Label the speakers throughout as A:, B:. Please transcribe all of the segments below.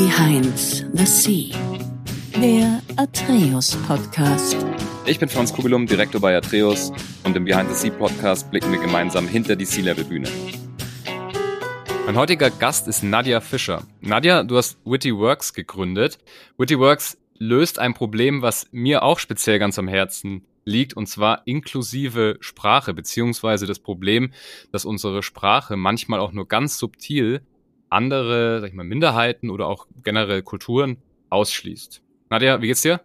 A: Behind the Sea, der Atreus Podcast.
B: Ich bin Franz Kugelum, Direktor bei Atreus und im Behind the Sea Podcast blicken wir gemeinsam hinter die Sea-Level-Bühne. Mein heutiger Gast ist Nadja Fischer. Nadja, du hast Witty Works gegründet. Witty Works löst ein Problem, was mir auch speziell ganz am Herzen liegt, und zwar inklusive Sprache, beziehungsweise das Problem, dass unsere Sprache manchmal auch nur ganz subtil andere, sag ich mal, Minderheiten oder auch generell Kulturen ausschließt. Nadja, wie geht's dir?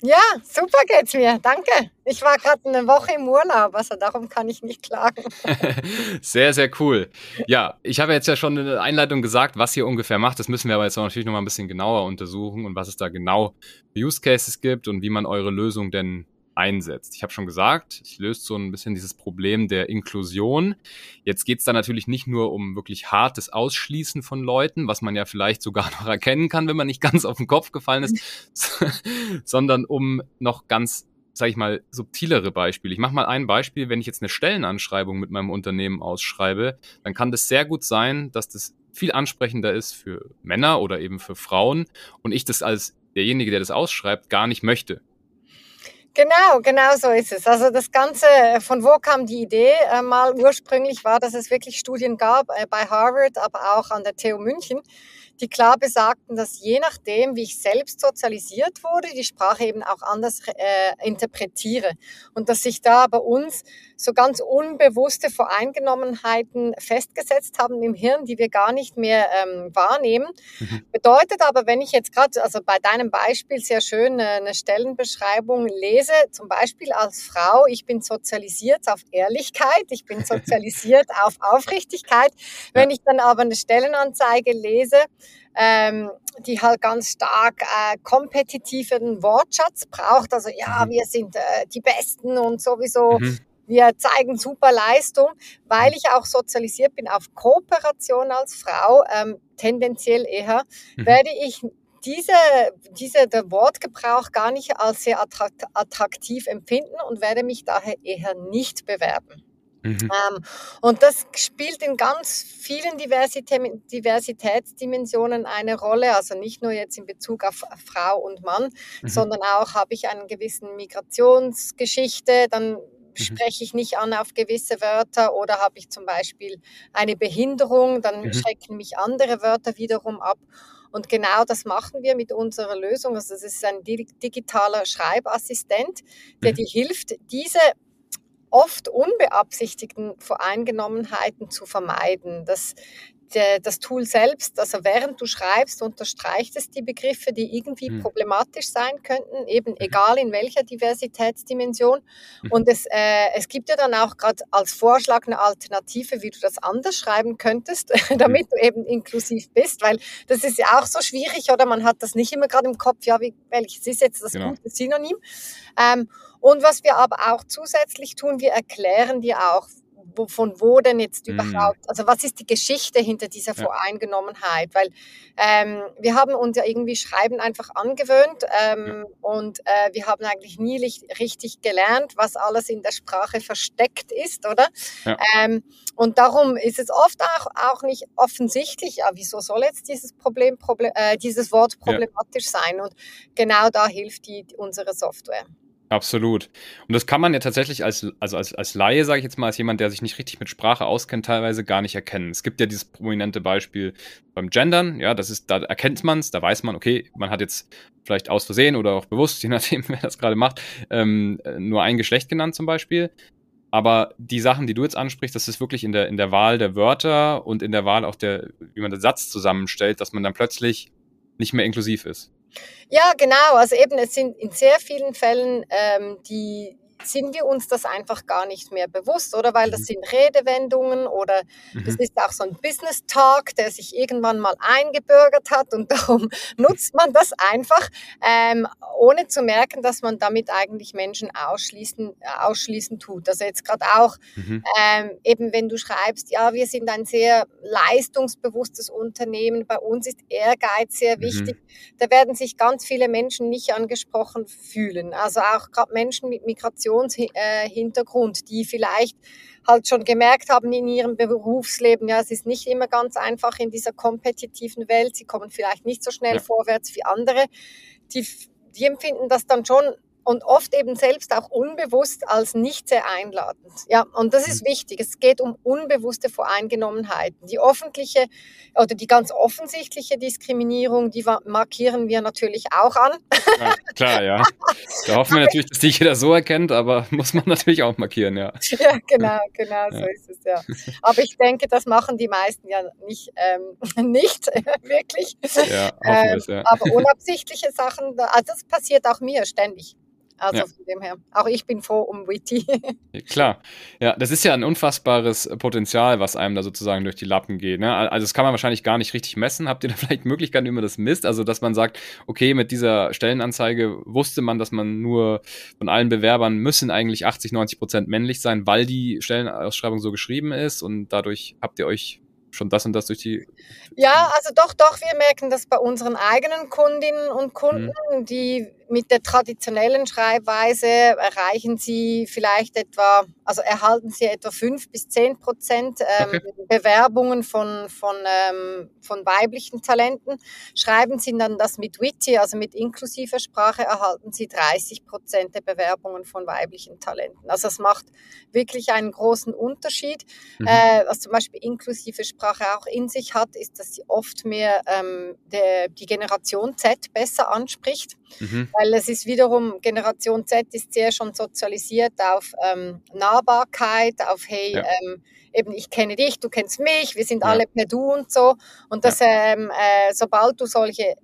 C: Ja, super geht's mir. Danke. Ich war gerade eine Woche im Urlaub, also darum kann ich nicht klagen.
B: sehr, sehr cool. Ja, ich habe jetzt ja schon in der Einleitung gesagt, was ihr ungefähr macht. Das müssen wir aber jetzt auch natürlich noch mal ein bisschen genauer untersuchen und was es da genau für Use Cases gibt und wie man eure Lösung denn einsetzt. Ich habe schon gesagt, ich löse so ein bisschen dieses Problem der Inklusion. Jetzt geht es da natürlich nicht nur um wirklich hartes Ausschließen von Leuten, was man ja vielleicht sogar noch erkennen kann, wenn man nicht ganz auf den Kopf gefallen ist, sondern um noch ganz sage ich mal, subtilere Beispiele. Ich mache mal ein Beispiel, wenn ich jetzt eine Stellenanschreibung mit meinem Unternehmen ausschreibe, dann kann das sehr gut sein, dass das viel ansprechender ist für Männer oder eben für Frauen und ich das als derjenige, der das ausschreibt, gar nicht möchte.
C: Genau, genau so ist es. Also das Ganze, äh, von wo kam die Idee äh, mal ursprünglich war, dass es wirklich Studien gab äh, bei Harvard, aber auch an der TU München, die klar besagten, dass je nachdem, wie ich selbst sozialisiert wurde, die Sprache eben auch anders äh, interpretiere. Und dass sich da bei uns so ganz unbewusste Voreingenommenheiten festgesetzt haben im Hirn, die wir gar nicht mehr ähm, wahrnehmen. Mhm. Bedeutet aber, wenn ich jetzt gerade, also bei deinem Beispiel sehr schön äh, eine Stellenbeschreibung lese, zum Beispiel als Frau, ich bin sozialisiert auf Ehrlichkeit, ich bin sozialisiert auf Aufrichtigkeit. Wenn ich dann aber eine Stellenanzeige lese, ähm, die halt ganz stark äh, kompetitiven Wortschatz braucht. Also ja, mhm. wir sind äh, die Besten und sowieso. Mhm. Wir zeigen super Leistung, weil ich auch sozialisiert bin auf Kooperation als Frau, ähm, tendenziell eher, mhm. werde ich diese, diese, der Wortgebrauch gar nicht als sehr attraktiv empfinden und werde mich daher eher nicht bewerben. Mhm. Ähm, und das spielt in ganz vielen Diversitä Diversitätsdimensionen eine Rolle, also nicht nur jetzt in Bezug auf Frau und Mann, mhm. sondern auch habe ich einen gewissen Migrationsgeschichte, dann. Spreche ich nicht an auf gewisse Wörter oder habe ich zum Beispiel eine Behinderung, dann mhm. schrecken mich andere Wörter wiederum ab. Und genau das machen wir mit unserer Lösung. Also es ist ein digitaler Schreibassistent, der mhm. dir hilft, diese oft unbeabsichtigten Voreingenommenheiten zu vermeiden. Das, das Tool selbst, also während du schreibst, unterstreicht es die Begriffe, die irgendwie hm. problematisch sein könnten, eben mhm. egal in welcher Diversitätsdimension. Mhm. Und es, äh, es gibt ja dann auch gerade als Vorschlag eine Alternative, wie du das anders schreiben könntest, damit mhm. du eben inklusiv bist, weil das ist ja auch so schwierig oder man hat das nicht immer gerade im Kopf, ja, wie, welches ist jetzt das genau. gute Synonym. Ähm, und was wir aber auch zusätzlich tun, wir erklären dir auch, wo, von wo denn jetzt mhm. überhaupt, also was ist die Geschichte hinter dieser ja. Voreingenommenheit? Weil ähm, wir haben uns ja irgendwie Schreiben einfach angewöhnt ähm, ja. und äh, wir haben eigentlich nie richtig gelernt, was alles in der Sprache versteckt ist, oder? Ja. Ähm, und darum ist es oft auch, auch nicht offensichtlich, ja, wieso soll jetzt dieses Problem, Problem äh, dieses Wort problematisch sein? Und genau da hilft die, unsere Software.
B: Absolut. Und das kann man ja tatsächlich als, also als, als Laie, sage ich jetzt mal, als jemand, der sich nicht richtig mit Sprache auskennt, teilweise gar nicht erkennen. Es gibt ja dieses prominente Beispiel beim Gendern, ja, das ist, da erkennt man es, da weiß man, okay, man hat jetzt vielleicht aus Versehen oder auch bewusst, je nachdem, wer das gerade macht, ähm, nur ein Geschlecht genannt zum Beispiel. Aber die Sachen, die du jetzt ansprichst, das ist wirklich in der, in der Wahl der Wörter und in der Wahl auch der, wie man den Satz zusammenstellt, dass man dann plötzlich nicht mehr inklusiv ist.
C: Ja, genau. Also eben, es sind in sehr vielen Fällen ähm, die sind wir uns das einfach gar nicht mehr bewusst, oder? Weil das mhm. sind Redewendungen oder mhm. das ist auch so ein Business Talk, der sich irgendwann mal eingebürgert hat und darum nutzt man das einfach, ähm, ohne zu merken, dass man damit eigentlich Menschen ausschließen, ausschließen tut. Also jetzt gerade auch, mhm. ähm, eben wenn du schreibst, ja, wir sind ein sehr leistungsbewusstes Unternehmen, bei uns ist Ehrgeiz sehr mhm. wichtig, da werden sich ganz viele Menschen nicht angesprochen fühlen. Also auch gerade Menschen mit Migration Migrationshintergrund, die vielleicht halt schon gemerkt haben in ihrem Berufsleben, ja, es ist nicht immer ganz einfach in dieser kompetitiven Welt, sie kommen vielleicht nicht so schnell ja. vorwärts wie andere, die, die empfinden das dann schon und oft eben selbst auch unbewusst als nicht sehr einladend. Ja, und das ist mhm. wichtig. Es geht um unbewusste Voreingenommenheiten. Die öffentliche oder die ganz offensichtliche Diskriminierung, die markieren wir natürlich auch an.
B: Ja, klar, ja. Da hoffen wir natürlich, dass dich jeder so erkennt, aber muss man natürlich auch markieren, ja.
C: Ja, genau, genau, so ist es, ja. Aber ich denke, das machen die meisten ja nicht, ähm, nicht wirklich. Ja, ähm, es, ja. Aber unabsichtliche Sachen, also das passiert auch mir ständig. Also ja. von dem her. Auch ich bin froh um Witty.
B: Klar. Ja, das ist ja ein unfassbares Potenzial, was einem da sozusagen durch die Lappen geht. Ne? Also das kann man wahrscheinlich gar nicht richtig messen. Habt ihr da vielleicht Möglichkeiten, wie man das misst? Also dass man sagt, okay, mit dieser Stellenanzeige wusste man, dass man nur von allen Bewerbern müssen eigentlich 80, 90 Prozent männlich sein, weil die Stellenausschreibung so geschrieben ist und dadurch habt ihr euch schon das und das durch die.
C: Ja, also doch, doch, wir merken das bei unseren eigenen Kundinnen und Kunden, mhm. die mit der traditionellen Schreibweise erreichen Sie vielleicht etwa, also erhalten Sie etwa fünf bis zehn Prozent ähm, okay. Bewerbungen von, von, ähm, von weiblichen Talenten. Schreiben Sie dann das mit Witty, also mit inklusiver Sprache, erhalten Sie 30 Prozent der Bewerbungen von weiblichen Talenten. Also es macht wirklich einen großen Unterschied. Mhm. Äh, was zum Beispiel inklusive Sprache auch in sich hat, ist, dass sie oft mehr ähm, der, die Generation Z besser anspricht. Mhm weil es ist wiederum, Generation Z ist sehr schon sozialisiert auf ähm, Nahbarkeit, auf hey, ja. ähm, eben ich kenne dich, du kennst mich, wir sind ja. alle per Du und so. Und dass ähm, äh, sobald du solche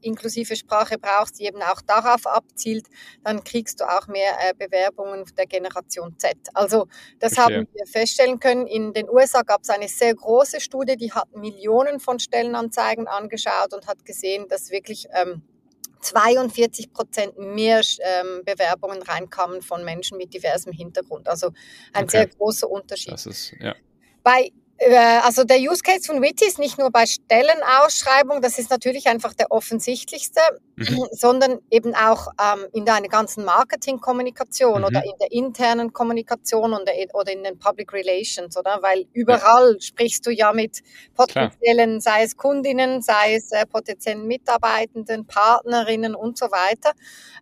C: inklusive Sprache brauchst, die eben auch darauf abzielt, dann kriegst du auch mehr äh, Bewerbungen der Generation Z. Also das Verstehe. haben wir feststellen können. In den USA gab es eine sehr große Studie, die hat Millionen von Stellenanzeigen angeschaut und hat gesehen, dass wirklich ähm, 42 Prozent mehr ähm, Bewerbungen reinkamen von Menschen mit diversem Hintergrund. Also ein okay. sehr großer Unterschied.
B: Das ist, ja.
C: Bei also der Use Case von Witty ist nicht nur bei Stellenausschreibung, das ist natürlich einfach der offensichtlichste, mhm. sondern eben auch ähm, in deiner ganzen Marketingkommunikation mhm. oder in der internen Kommunikation oder, oder in den Public Relations, oder? Weil überall ja. sprichst du ja mit potenziellen, Klar. sei es Kundinnen, sei es äh, potenziellen Mitarbeitenden, Partnerinnen und so weiter.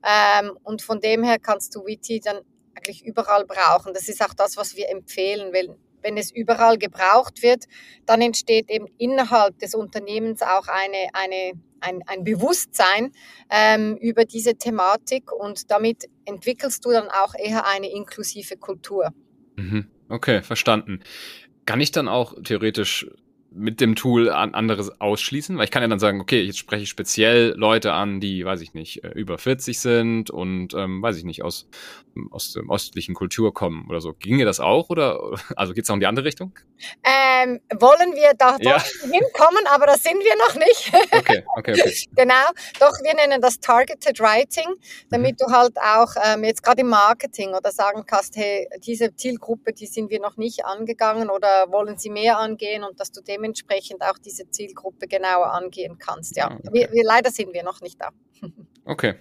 C: Ähm, und von dem her kannst du Witty dann eigentlich überall brauchen. Das ist auch das, was wir empfehlen, weil wenn es überall gebraucht wird, dann entsteht eben innerhalb des Unternehmens auch eine, eine, ein, ein Bewusstsein ähm, über diese Thematik und damit entwickelst du dann auch eher eine inklusive Kultur.
B: Mhm. Okay, verstanden. Kann ich dann auch theoretisch mit dem Tool an anderes ausschließen? Weil ich kann ja dann sagen, okay, jetzt spreche ich speziell Leute an, die, weiß ich nicht, äh, über 40 sind und, ähm, weiß ich nicht, aus, aus dem östlichen Kultur kommen oder so. Ginge das auch oder, also geht es auch in die andere Richtung?
C: Ähm, wollen wir da ja. hinkommen, aber das sind wir noch nicht.
B: Okay, okay, okay.
C: genau, doch wir nennen das Targeted Writing, damit mhm. du halt auch ähm, jetzt gerade im Marketing oder sagen kannst, hey, diese Zielgruppe, die sind wir noch nicht angegangen oder wollen sie mehr angehen und dass du dem dementsprechend auch diese Zielgruppe genauer angehen kannst. Ja, ah, okay. wir, wir, leider sind wir noch nicht da.
B: Okay.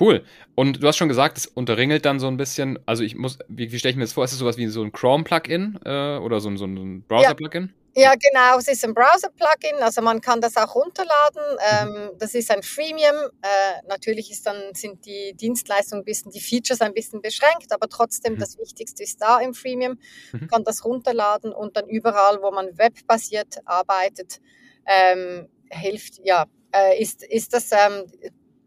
B: Cool. Und du hast schon gesagt, es unterringelt dann so ein bisschen. Also ich muss, wie, wie stelle ich mir das vor? Ist es sowas wie so ein Chrome-Plugin äh, oder so, so ein Browser-Plugin?
C: Ja. Ja. genau, es ist ein Browser-Plugin, also man kann das auch runterladen. Ähm, das ist ein Freemium. Äh, natürlich ist dann, sind die Dienstleistungen ein bisschen, die Features ein bisschen beschränkt, aber trotzdem mhm. das Wichtigste ist da im Freemium. Man mhm. kann das runterladen und dann überall, wo man webbasiert arbeitet, ähm, hilft, ja, äh, ist, ist das ähm,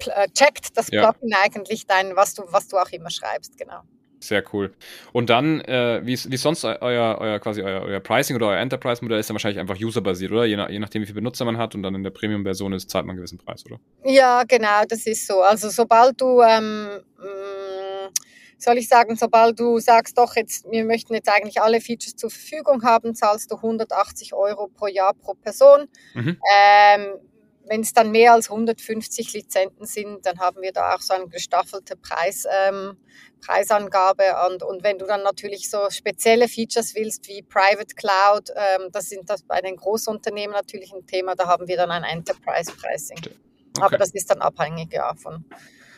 C: äh, checkt das ja. Plugin eigentlich dein, was du, was du auch immer schreibst, genau.
B: Sehr cool. Und dann, äh, wie, wie sonst euer, euer quasi euer, euer Pricing oder euer Enterprise-Modell ist dann wahrscheinlich einfach userbasiert, oder? Je, nach, je nachdem, wie viele Benutzer man hat und dann in der Premium-Version ist, zahlt man einen gewissen Preis, oder?
C: Ja, genau, das ist so. Also sobald du, ähm, mm, soll ich sagen, sobald du sagst, doch, jetzt, wir möchten jetzt eigentlich alle Features zur Verfügung haben, zahlst du 180 Euro pro Jahr pro Person. Mhm. Ähm, wenn es dann mehr als 150 Lizenzen sind, dann haben wir da auch so eine gestaffelte Preis, ähm, Preisangabe. Und, und wenn du dann natürlich so spezielle Features willst wie Private Cloud, ähm, das sind das bei den Großunternehmen natürlich ein Thema, da haben wir dann ein Enterprise Pricing. Okay. Aber das ist dann abhängig ja, von,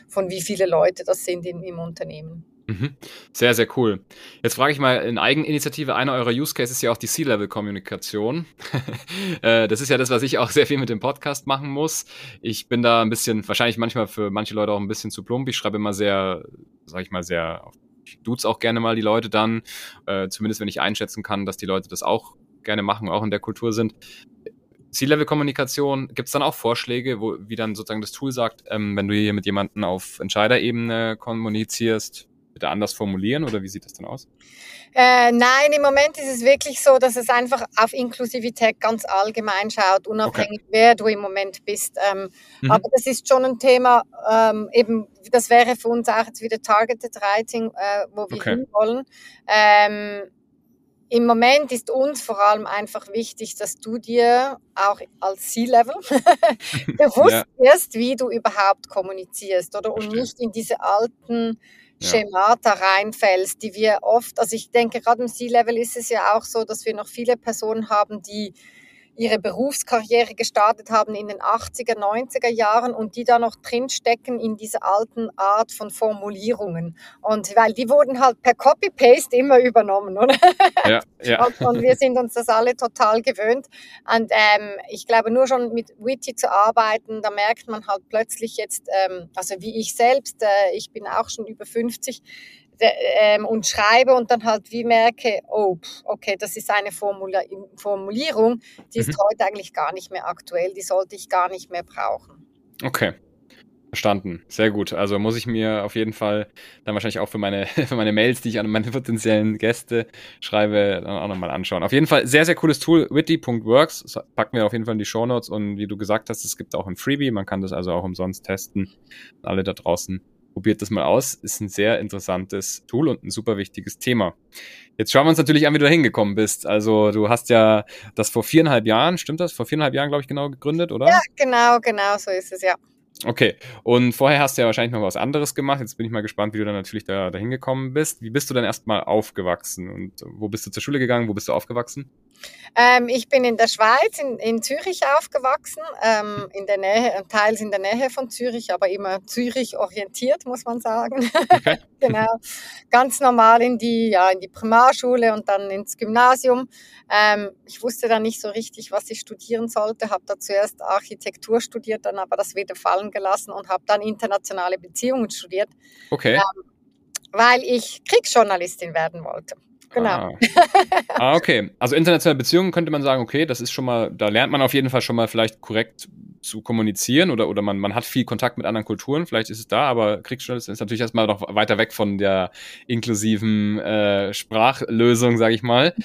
C: von wie viele Leute das sind in, im Unternehmen.
B: Mhm. Sehr, sehr cool. Jetzt frage ich mal in Eigeninitiative, einer eurer Use Cases ist ja auch die C-Level-Kommunikation. Äh, das ist ja das, was ich auch sehr viel mit dem Podcast machen muss. Ich bin da ein bisschen, wahrscheinlich manchmal für manche Leute auch ein bisschen zu plump. Ich schreibe immer sehr, sag ich mal, sehr, ich duze auch gerne mal die Leute dann, äh, zumindest wenn ich einschätzen kann, dass die Leute das auch gerne machen, auch in der Kultur sind. C-Level-Kommunikation, gibt es dann auch Vorschläge, wo, wie dann sozusagen das Tool sagt, ähm, wenn du hier mit jemandem auf Entscheiderebene kommunizierst, bitte anders formulieren oder wie sieht das dann aus?
C: Äh, nein, im Moment ist es wirklich so, dass es einfach auf Inklusivität ganz allgemein schaut, unabhängig, okay. wer du im Moment bist. Ähm, mhm. Aber das ist schon ein Thema, ähm, eben, das wäre für uns auch jetzt wieder Targeted Writing, äh, wo wir okay. hinwollen. Ähm, im Moment ist uns vor allem einfach wichtig, dass du dir auch als C-Level bewusst ja. wirst, wie du überhaupt kommunizierst oder und nicht in diese alten Schemata reinfällst, die wir oft, also ich denke, gerade im C-Level ist es ja auch so, dass wir noch viele Personen haben, die ihre Berufskarriere gestartet haben in den 80er, 90er Jahren und die da noch drinstecken in dieser alten Art von Formulierungen. Und weil die wurden halt per Copy-Paste immer übernommen, oder? Ja, ja. Und, und, wir sind uns das alle total gewöhnt. Und ähm, ich glaube, nur schon mit Witty zu arbeiten, da merkt man halt plötzlich jetzt, ähm, also wie ich selbst, äh, ich bin auch schon über 50, ähm, und schreibe und dann halt wie merke, oh, okay, das ist eine Formula Formulierung, die ist mhm. heute eigentlich gar nicht mehr aktuell, die sollte ich gar nicht mehr brauchen.
B: Okay. Verstanden. Sehr gut. Also muss ich mir auf jeden Fall dann wahrscheinlich auch für meine, für meine Mails, die ich an meine potenziellen Gäste schreibe, dann auch nochmal anschauen. Auf jeden Fall sehr, sehr cooles Tool. Witty.works. Das packen wir auf jeden Fall in die Show Notes. Und wie du gesagt hast, es gibt auch ein Freebie. Man kann das also auch umsonst testen. Alle da draußen Probiert das mal aus. Ist ein sehr interessantes Tool und ein super wichtiges Thema. Jetzt schauen wir uns natürlich an, wie du da hingekommen bist. Also du hast ja das vor viereinhalb Jahren, stimmt das? Vor viereinhalb Jahren, glaube ich, genau gegründet, oder?
C: Ja, genau, genau, so ist es, ja.
B: Okay, und vorher hast du ja wahrscheinlich noch was anderes gemacht. Jetzt bin ich mal gespannt, wie du dann natürlich da dahin gekommen bist. Wie bist du dann erstmal aufgewachsen und wo bist du zur Schule gegangen? Wo bist du aufgewachsen?
C: Ähm, ich bin in der Schweiz, in, in Zürich aufgewachsen, ähm, in der Nähe, teils in der Nähe von Zürich, aber immer Zürich orientiert, muss man sagen. Okay. genau. Ganz normal in die, ja, in die Primarschule und dann ins Gymnasium. Ähm, ich wusste dann nicht so richtig, was ich studieren sollte, habe da zuerst Architektur studiert, dann aber das wieder fallen gelassen und habe dann internationale Beziehungen studiert.
B: Okay. Ähm,
C: weil ich Kriegsjournalistin werden wollte. Genau.
B: Ah. ah. okay. Also internationale Beziehungen könnte man sagen, okay, das ist schon mal, da lernt man auf jeden Fall schon mal vielleicht korrekt zu kommunizieren oder, oder man, man hat viel Kontakt mit anderen Kulturen, vielleicht ist es da, aber Kriegsjournalistin ist natürlich erstmal noch weiter weg von der inklusiven äh, Sprachlösung, sage ich mal.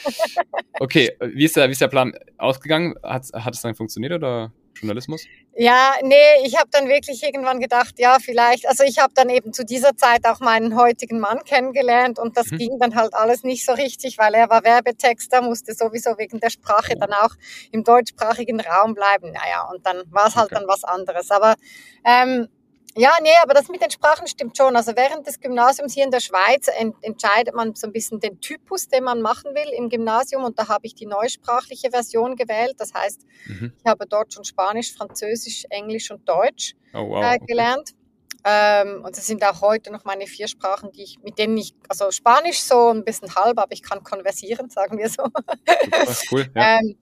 B: Okay, wie ist der, wie ist der Plan ausgegangen? Hat, hat es dann funktioniert oder? Journalismus?
C: Ja, nee, ich habe dann wirklich irgendwann gedacht, ja, vielleicht, also ich habe dann eben zu dieser Zeit auch meinen heutigen Mann kennengelernt und das mhm. ging dann halt alles nicht so richtig, weil er war Werbetexter, musste sowieso wegen der Sprache dann auch im deutschsprachigen Raum bleiben. Naja, und dann war es halt okay. dann was anderes. Aber ähm, ja, nee, aber das mit den Sprachen stimmt schon. Also während des Gymnasiums hier in der Schweiz ent entscheidet man so ein bisschen den Typus, den man machen will im Gymnasium. Und da habe ich die neusprachliche Version gewählt. Das heißt, mhm. ich habe dort schon Spanisch, Französisch, Englisch und Deutsch oh, wow. äh, gelernt. Ähm, und das sind auch heute noch meine vier Sprachen, die ich, mit denen ich, also Spanisch so ein bisschen halb, aber ich kann konversieren, sagen wir so. Super, cool, ja. ähm,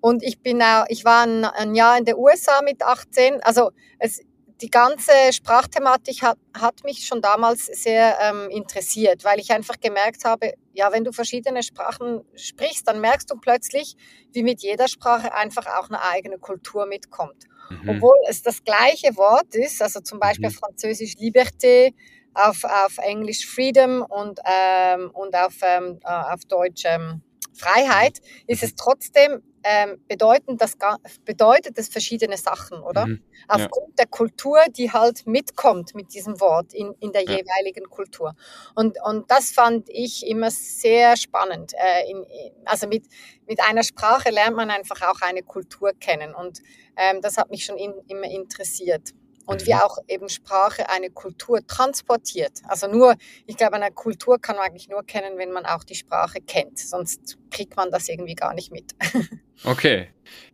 C: und ich bin auch, ich war ein, ein Jahr in der USA mit 18. Also es, die ganze Sprachthematik hat, hat mich schon damals sehr ähm, interessiert, weil ich einfach gemerkt habe, ja, wenn du verschiedene Sprachen sprichst, dann merkst du plötzlich, wie mit jeder Sprache einfach auch eine eigene Kultur mitkommt. Mhm. Obwohl es das gleiche Wort ist, also zum Beispiel mhm. auf Französisch Liberté, auf, auf Englisch Freedom und, ähm, und auf, ähm, äh, auf Deutsch ähm, Freiheit, ist es trotzdem ähm, bedeuten das, bedeutet das verschiedene Sachen, oder? Mhm. Aufgrund ja. der Kultur, die halt mitkommt mit diesem Wort in, in der ja. jeweiligen Kultur. Und, und das fand ich immer sehr spannend. Äh, in, also mit, mit einer Sprache lernt man einfach auch eine Kultur kennen und ähm, das hat mich schon in, immer interessiert und wie mhm. auch eben Sprache eine Kultur transportiert. Also nur, ich glaube, eine Kultur kann man eigentlich nur kennen, wenn man auch die Sprache kennt, sonst kriegt man das irgendwie gar nicht mit.
B: Okay.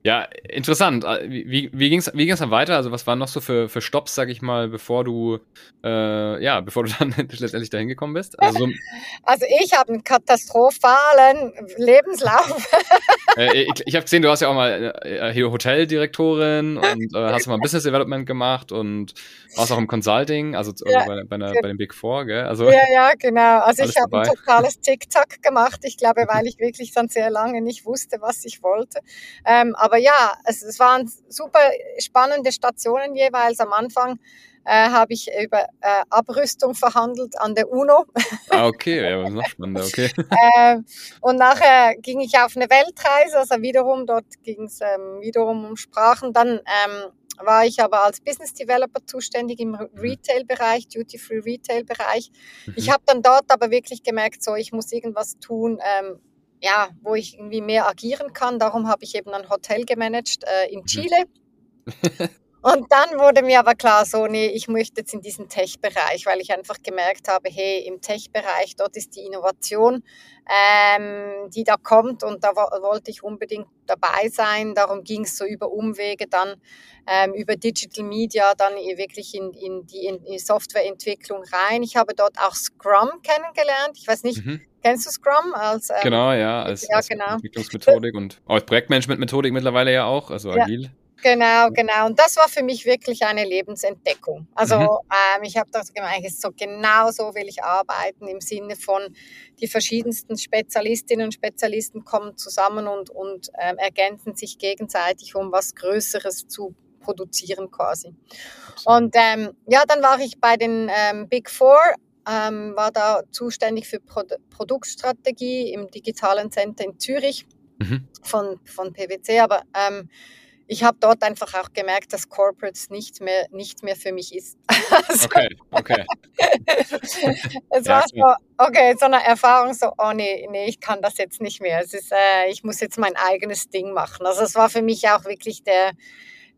B: Ja, interessant. Äh, wie, wie ging es wie ging's dann weiter? Also was waren noch so für, für Stops, sag ich mal, bevor du äh, ja, bevor du dann letztendlich dahin gekommen bist?
C: Also, so also ich habe einen katastrophalen Lebenslauf.
B: äh, ich ich habe gesehen, du hast ja auch mal äh, hier Hoteldirektorin und äh, hast mal Business Development gemacht und warst auch im Consulting, also, also ja, bei, bei, einer, bei, den Big Four, gell? Also,
C: ja, ja, genau. Also ich habe ein totales TikTok gemacht. Ich glaube, weil ich wirklich dann sehr lange nicht wusste, was ich wollte. Ähm, aber ja, es, es waren super spannende Stationen jeweils. Am Anfang äh, habe ich über äh, Abrüstung verhandelt an der UNO.
B: Ah, okay, ja, noch spannender, okay.
C: äh, und nachher ging ich auf eine Weltreise, also wiederum, dort ging es ähm, wiederum um Sprachen. Dann ähm, war ich aber als Business Developer zuständig im mhm. Retail-Bereich, Duty-Free Retail-Bereich. Mhm. Ich habe dann dort aber wirklich gemerkt, so ich muss irgendwas tun, ähm, ja, wo ich irgendwie mehr agieren kann. Darum habe ich eben ein Hotel gemanagt äh, in mhm. Chile. Und dann wurde mir aber klar, so, nee, ich möchte jetzt in diesen Tech-Bereich, weil ich einfach gemerkt habe, hey, im Tech-Bereich, dort ist die Innovation, ähm, die da kommt und da wollte ich unbedingt dabei sein. Darum ging es so über Umwege, dann ähm, über Digital Media, dann wirklich in, in die in, in Softwareentwicklung rein. Ich habe dort auch Scrum kennengelernt. Ich weiß nicht, mhm. Kennst du Scrum als
B: ähm, genau ja als, ja, als genau. Entwicklungsmethodik und auch Projektmanagement-Methodik mittlerweile ja auch, also ja. agil.
C: Genau, genau. Und das war für mich wirklich eine Lebensentdeckung. Also mhm. ähm, ich habe das gemeint, so genau so will ich arbeiten im Sinne von die verschiedensten Spezialistinnen und Spezialisten kommen zusammen und, und ähm, ergänzen sich gegenseitig, um was Größeres zu produzieren quasi. Und ähm, ja, dann war ich bei den ähm, Big Four ähm, war da zuständig für Pro Produktstrategie im digitalen Center in Zürich mhm. von, von PwC. Aber ähm, ich habe dort einfach auch gemerkt, dass Corporates nicht mehr, nicht mehr für mich ist.
B: also, okay, okay.
C: es ja, war so, okay, so eine Erfahrung, so, oh nee, nee, ich kann das jetzt nicht mehr. Es ist, äh, ich muss jetzt mein eigenes Ding machen. Also es war für mich auch wirklich der,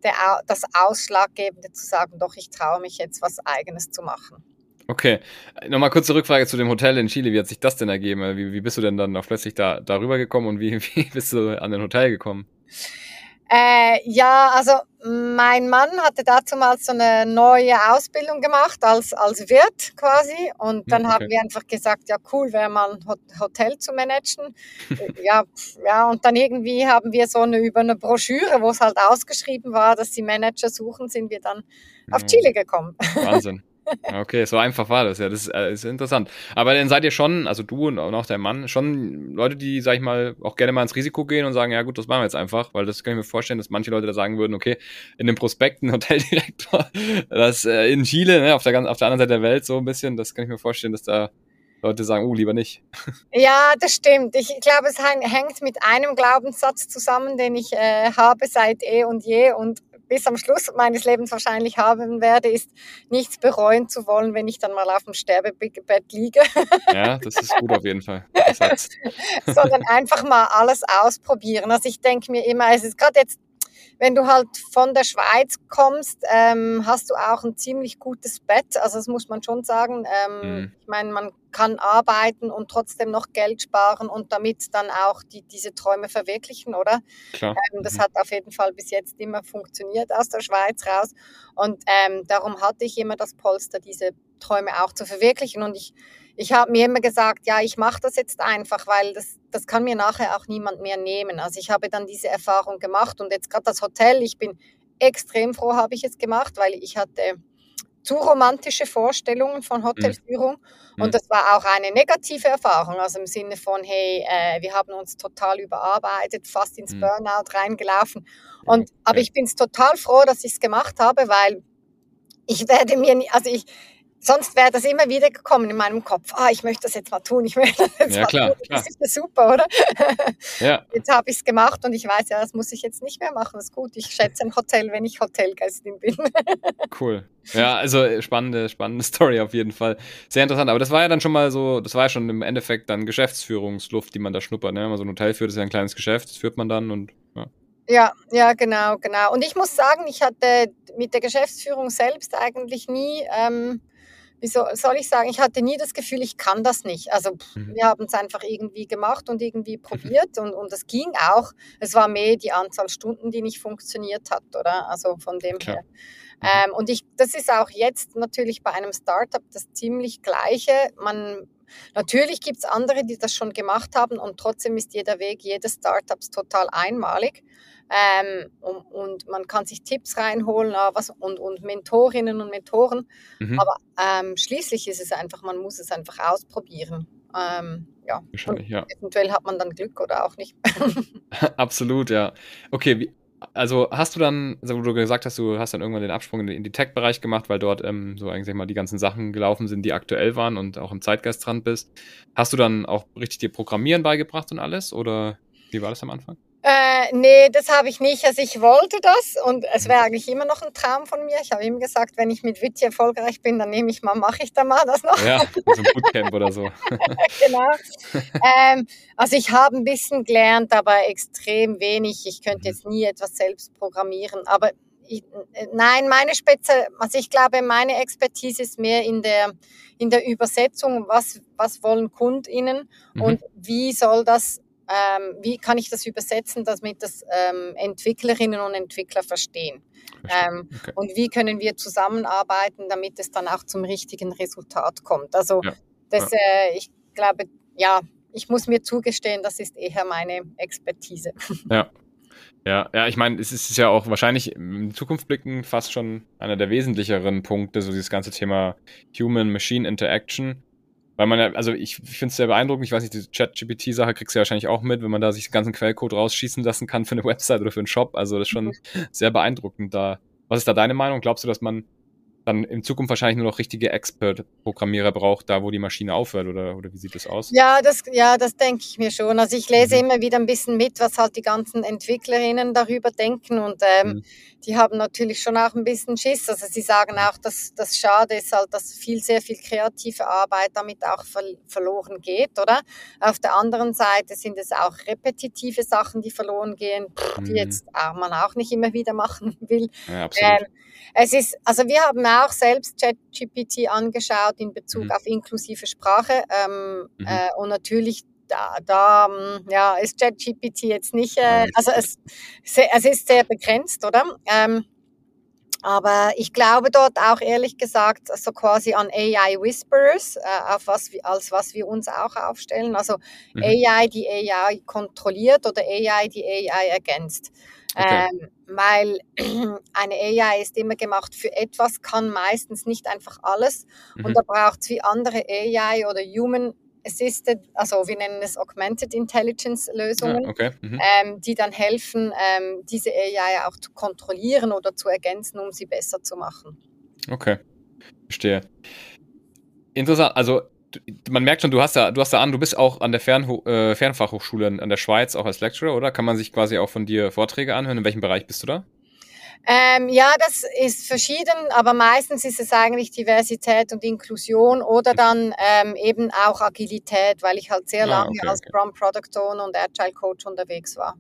C: der, das Ausschlaggebende zu sagen, doch, ich traue mich jetzt was eigenes zu machen.
B: Okay, nochmal kurze Rückfrage zu dem Hotel in Chile. Wie hat sich das denn ergeben? Wie, wie bist du denn dann auch plötzlich da darüber gekommen und wie, wie bist du an den Hotel gekommen?
C: Äh, ja, also mein Mann hatte dazu mal so eine neue Ausbildung gemacht als, als Wirt quasi. Und dann hm, okay. haben wir einfach gesagt, ja cool, wäre mal ein Hotel zu managen. ja, ja, und dann irgendwie haben wir so eine über eine Broschüre, wo es halt ausgeschrieben war, dass die Manager suchen, sind wir dann auf Chile gekommen.
B: Wahnsinn. Okay, so einfach war das, ja, das ist, äh, ist, interessant. Aber dann seid ihr schon, also du und auch dein Mann, schon Leute, die, sag ich mal, auch gerne mal ins Risiko gehen und sagen, ja gut, das machen wir jetzt einfach, weil das kann ich mir vorstellen, dass manche Leute da sagen würden, okay, in dem Prospekt ein Hoteldirektor, das äh, in Chile, ne, auf der, auf der anderen Seite der Welt so ein bisschen, das kann ich mir vorstellen, dass da Leute sagen, uh, lieber nicht.
C: Ja, das stimmt. Ich glaube, es hängt mit einem Glaubenssatz zusammen, den ich äh, habe seit eh und je und bis am Schluss meines Lebens wahrscheinlich haben werde, ist nichts bereuen zu wollen, wenn ich dann mal auf dem Sterbebett liege.
B: Ja, das ist gut auf jeden Fall.
C: Sondern einfach mal alles ausprobieren. Also ich denke mir immer, es ist gerade jetzt wenn du halt von der Schweiz kommst, ähm, hast du auch ein ziemlich gutes Bett. Also das muss man schon sagen. Ähm, mhm. Ich meine, man kann arbeiten und trotzdem noch Geld sparen und damit dann auch die, diese Träume verwirklichen, oder? Klar. Ähm, das mhm. hat auf jeden Fall bis jetzt immer funktioniert aus der Schweiz raus. Und ähm, darum hatte ich immer das Polster, diese Träume auch zu verwirklichen. Und ich, ich habe mir immer gesagt, ja, ich mache das jetzt einfach, weil das, das kann mir nachher auch niemand mehr nehmen. Also ich habe dann diese Erfahrung gemacht und jetzt gerade das Hotel, ich bin extrem froh, habe ich es gemacht, weil ich hatte zu romantische Vorstellungen von. Hotelführung. Mhm. Und das war auch eine negative Erfahrung, also im Sinne von, hey, äh, wir haben uns total überarbeitet, fast ins mhm. Burnout reingelaufen. Und, okay. Aber ich bin total froh, dass ich es gemacht habe, weil ich werde mir, also ich, sonst wäre das immer wieder gekommen in meinem Kopf. Ah, ich möchte das jetzt mal tun, ich möchte das jetzt
B: ja,
C: mal
B: klar,
C: tun.
B: Klar.
C: Das ist ja super, oder? Ja. Jetzt habe ich es gemacht und ich weiß ja, das muss ich jetzt nicht mehr machen. Das ist gut. Ich schätze ein Hotel, wenn ich Hotelgästin bin.
B: cool. Ja, also äh, spannende, spannende Story auf jeden Fall. Sehr interessant. Aber das war ja dann schon mal so, das war ja schon im Endeffekt dann Geschäftsführungsluft, die man da schnuppert. Ne? Wenn man so ein Hotel führt, ist ja ein kleines Geschäft, das führt man dann und ja.
C: Ja, ja, genau, genau. Und ich muss sagen, ich hatte mit der Geschäftsführung selbst eigentlich nie ähm, wie so, soll ich sagen, ich hatte nie das Gefühl, ich kann das nicht. Also pff,
B: Mhm.
C: wir haben es einfach irgendwie gemacht und irgendwie probiert und, und es ging auch. Es war mehr die Anzahl Stunden, die nicht funktioniert hat, oder? Also von dem
B: Klar.
C: her.
B: Mhm.
C: Ähm, und ich, das ist auch jetzt natürlich bei einem Startup das ziemlich gleiche. Man, natürlich gibt es andere, die das schon gemacht haben und trotzdem ist jeder Weg jedes Startups total einmalig. Ähm, und, und man kann sich Tipps reinholen ah, was, und, und Mentorinnen und Mentoren.
B: Mhm.
C: Aber ähm, schließlich ist es einfach, man muss es einfach ausprobieren. Ähm, ja,
B: Wahrscheinlich, ja.
C: eventuell hat man dann Glück oder auch nicht.
B: Absolut, ja. Okay, wie, also hast du dann, also wo du gesagt hast, du hast dann irgendwann den Absprung in, die Tech-Bereich gemacht, weil dort ähm, so eigentlich mal die ganzen Sachen gelaufen sind, die aktuell waren und auch im Zeitgeist dran bist. Hast du dann auch richtig dir Programmieren beigebracht und alles? Oder wie war das am Anfang?
C: Äh, nee, das habe ich nicht. Also ich wollte das und es wäre eigentlich immer noch ein Traum von mir. Ich habe ihm gesagt, wenn ich mit Witty erfolgreich bin, dann nehme ich mal, mache ich da mal das noch.
B: Ja, so ein Bootcamp oder so.
C: genau. ähm, also ich habe ein bisschen gelernt, aber extrem wenig. Ich könnte jetzt nie etwas selbst programmieren. Aber ich, äh, nein, meine Spezial, also ich glaube, meine Expertise ist mehr in der, in der Übersetzung. Was, was wollen KundInnen
B: Mhm.
C: und wie soll das, ähm, wie kann ich das übersetzen, damit das ähm, Entwicklerinnen und Entwickler verstehen?
B: Verstehe.
C: Ähm,
B: Okay.
C: und wie können wir zusammenarbeiten, damit es dann auch zum richtigen Resultat kommt. Also
B: Ja,
C: das, äh, ich glaube, ja, ich muss mir zugestehen, das ist eher meine Expertise.
B: Ja. Ja, ja, ich meine, es ist ja auch wahrscheinlich in Zukunft blicken fast schon einer der wesentlicheren Punkte, so dieses ganze Thema Human-Machine-Interaction. Weil man ja, also ich finde es sehr beeindruckend, ich weiß nicht, diese Chat-GPT-Sache kriegst du ja wahrscheinlich auch mit, wenn man da sich den ganzen Quellcode rausschießen lassen kann für eine Website oder für einen Shop. Also das ist schon sehr beeindruckend da. Was ist da deine Meinung? Glaubst du, dass man dann in Zukunft wahrscheinlich nur noch richtige Expert-Programmierer braucht, da wo die Maschine aufhört oder, oder wie sieht das aus?
C: Ja, das, ja, das denke ich mir schon. Also ich lese
B: Mhm.
C: immer wieder ein bisschen mit, was halt die ganzen Entwicklerinnen darüber denken und ähm,
B: Mhm.
C: die haben natürlich schon auch ein bisschen Schiss. Also sie sagen auch, dass das schade ist halt, dass viel, sehr viel kreative Arbeit damit auch ver verloren geht, oder? Auf der anderen Seite sind es auch repetitive Sachen, die verloren gehen, die
B: Mhm.
C: jetzt auch man auch nicht immer wieder machen will.
B: Ja, absolut.
C: Ähm, es ist, also wir haben auch selbst ChatGPT angeschaut in Bezug
B: Mhm.
C: auf inklusive Sprache ähm,
B: Mhm.
C: äh, und natürlich da, da ähm, ja, ist ChatGPT jetzt nicht, äh, also es, es ist sehr begrenzt, oder? Ähm, aber ich glaube dort auch ehrlich gesagt so quasi an AI Whisperers, äh, auf was wir, als was wir uns auch aufstellen. Also
B: Mhm.
C: AI, die AI kontrolliert oder AI, die AI ergänzt.
B: Okay.
C: Ähm, weil eine AI ist immer gemacht für etwas, kann meistens nicht einfach alles.
B: Mhm.
C: Und da braucht es wie andere AI oder Human Assisted, also wir nennen es Augmented Intelligence Lösungen,
B: Ja, okay. Mhm.
C: ähm, die dann helfen, ähm, diese AI auch zu kontrollieren oder zu ergänzen, um sie besser zu machen.
B: Okay, verstehe. Interessant, also man merkt schon, du hast ja, du hast ja an, du bist auch an der Fernho äh, Fernfachhochschule in, an der Schweiz auch als Lecturer, oder? Kann man sich quasi auch von dir Vorträge anhören? In welchem Bereich bist du da?
C: Ähm, ja, das ist verschieden, aber meistens ist es eigentlich Diversität und Inklusion oder dann ähm, eben auch Agilität, weil ich halt sehr
B: Ah,
C: lange
B: okay,
C: als
B: okay.
C: Product Owner und Agile Coach unterwegs war.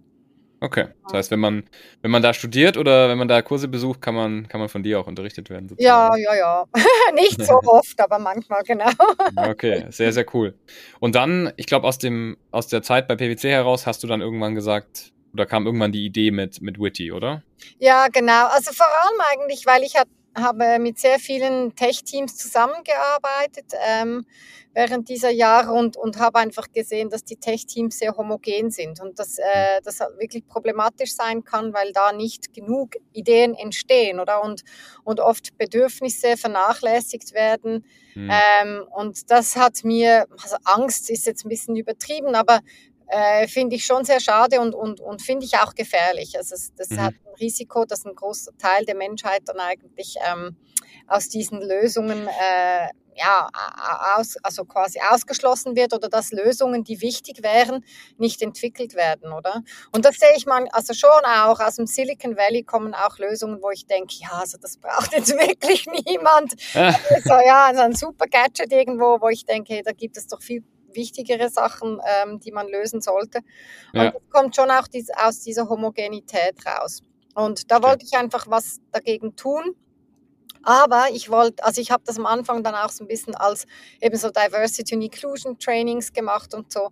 B: Okay, das heißt, wenn man, wenn man da studiert oder wenn man da Kurse besucht, kann man, kann man von dir auch unterrichtet werden.
C: Ja,
B: sozusagen.
C: ja, ja. Nicht so oft, aber manchmal, genau.
B: Okay, sehr, sehr cool. Und dann, ich glaube, aus dem, aus der Zeit bei PwC heraus hast du dann irgendwann gesagt, oder kam irgendwann die Idee mit, mit Witty, oder?
C: Ja, genau. Also vor allem eigentlich, weil ich hab, habe mit sehr vielen Tech-Teams zusammengearbeitet ähm, während dieser Jahre und, und habe einfach gesehen, dass die Tech-Teams sehr homogen sind und dass äh, das halt wirklich problematisch sein kann, weil da nicht genug Ideen entstehen, oder? Und, und oft Bedürfnisse vernachlässigt werden.
B: Hm.
C: Ähm, und das hat mir, also Angst ist jetzt ein bisschen übertrieben, aber äh, finde ich schon sehr schade und, und, und finde ich auch gefährlich. Also es, das
B: Mhm.
C: hat ein Risiko, dass ein großer Teil der Menschheit dann eigentlich ähm, aus diesen Lösungen äh, ja, aus, also quasi ausgeschlossen wird oder dass Lösungen, die wichtig wären, nicht entwickelt werden, oder? Und das sehe ich mal, also schon auch aus dem Silicon Valley kommen auch Lösungen, wo ich denke, ja, also das braucht jetzt wirklich niemand. So, ja, also ein super Gadget irgendwo, wo ich denke, hey, da gibt es doch viel wichtigere Sachen, ähm, die man lösen sollte.
B: Ja.
C: Und das kommt schon auch dies, aus dieser Homogenität raus. Und da wollte ich einfach was dagegen tun. Aber ich wollte, also ich habe das am Anfang dann auch so ein bisschen als eben so Diversity und Inclusion Trainings gemacht und so.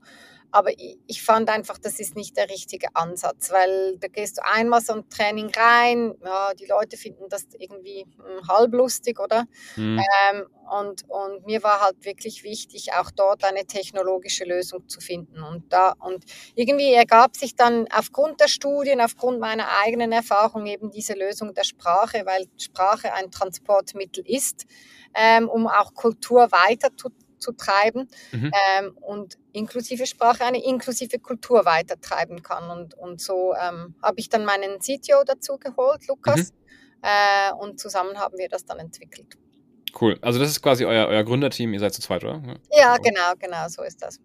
C: Aber ich, fand einfach, das ist nicht der richtige Ansatz, weil da gehst du einmal so ein Training rein, ja, die Leute finden das irgendwie hm, halblustig, oder? Mhm. Ähm, und, und mir war halt wirklich wichtig, auch dort eine technologische Lösung zu finden. Und, da, und irgendwie ergab sich dann aufgrund der Studien, aufgrund meiner eigenen Erfahrung eben diese Lösung der Sprache, weil Sprache ein Transportmittel ist, ähm, um auch Kultur weiter zu zu treiben mhm. ähm, und inklusive Sprache eine inklusive Kultur weitertreiben kann. Und, und so ähm, habe ich dann meinen CTO dazu geholt, Lukas, mhm. äh, und zusammen haben wir das dann entwickelt.
B: Cool. Also das ist quasi euer, euer Gründerteam, ihr seid zu zweit, oder?
C: Ja, genau, genau, so ist das.